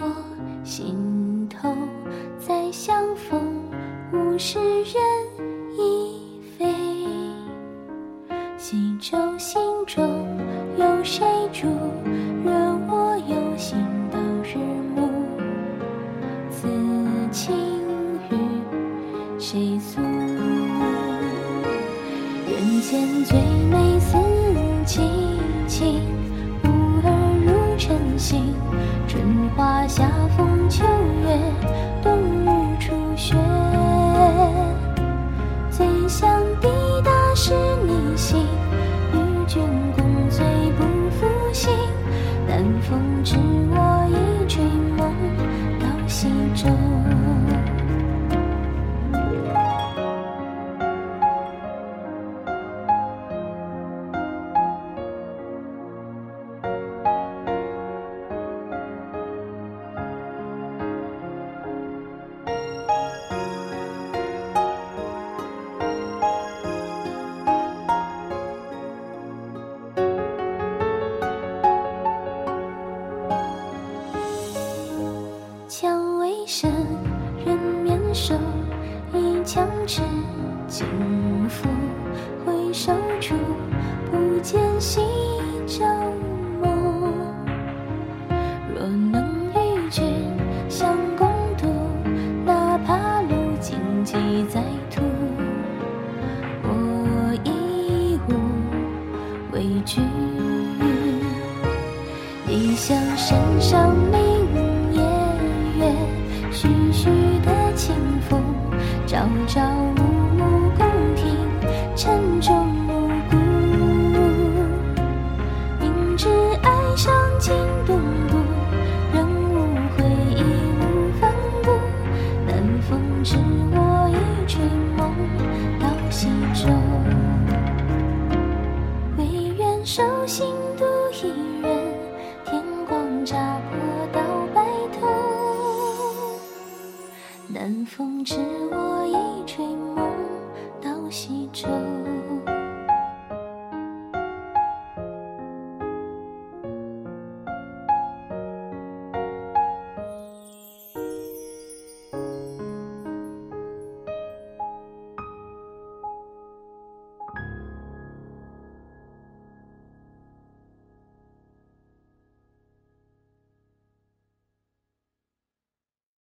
我心头，再相逢物是人亦非。西洲心中有谁住？惹我忧心到日暮。此情与谁诉？人间最美四季情，悟而如晨星。春花夏风秋月，冬日初雪。最想抵达是你心，与君共醉不负心。南风知我意追梦到西洲。蔷薇深，人面瘦，一腔痴情付。回首处，不见西洲梦。若能与君相共度，哪怕路荆棘再途，我亦无畏惧。异乡山上明朝朝暮暮共听晨钟暮鼓。明知爱上惊动骨，仍无悔义无反顾。南风知我一吹梦到西洲。唯愿守心独一南风知我意吹梦到西洲。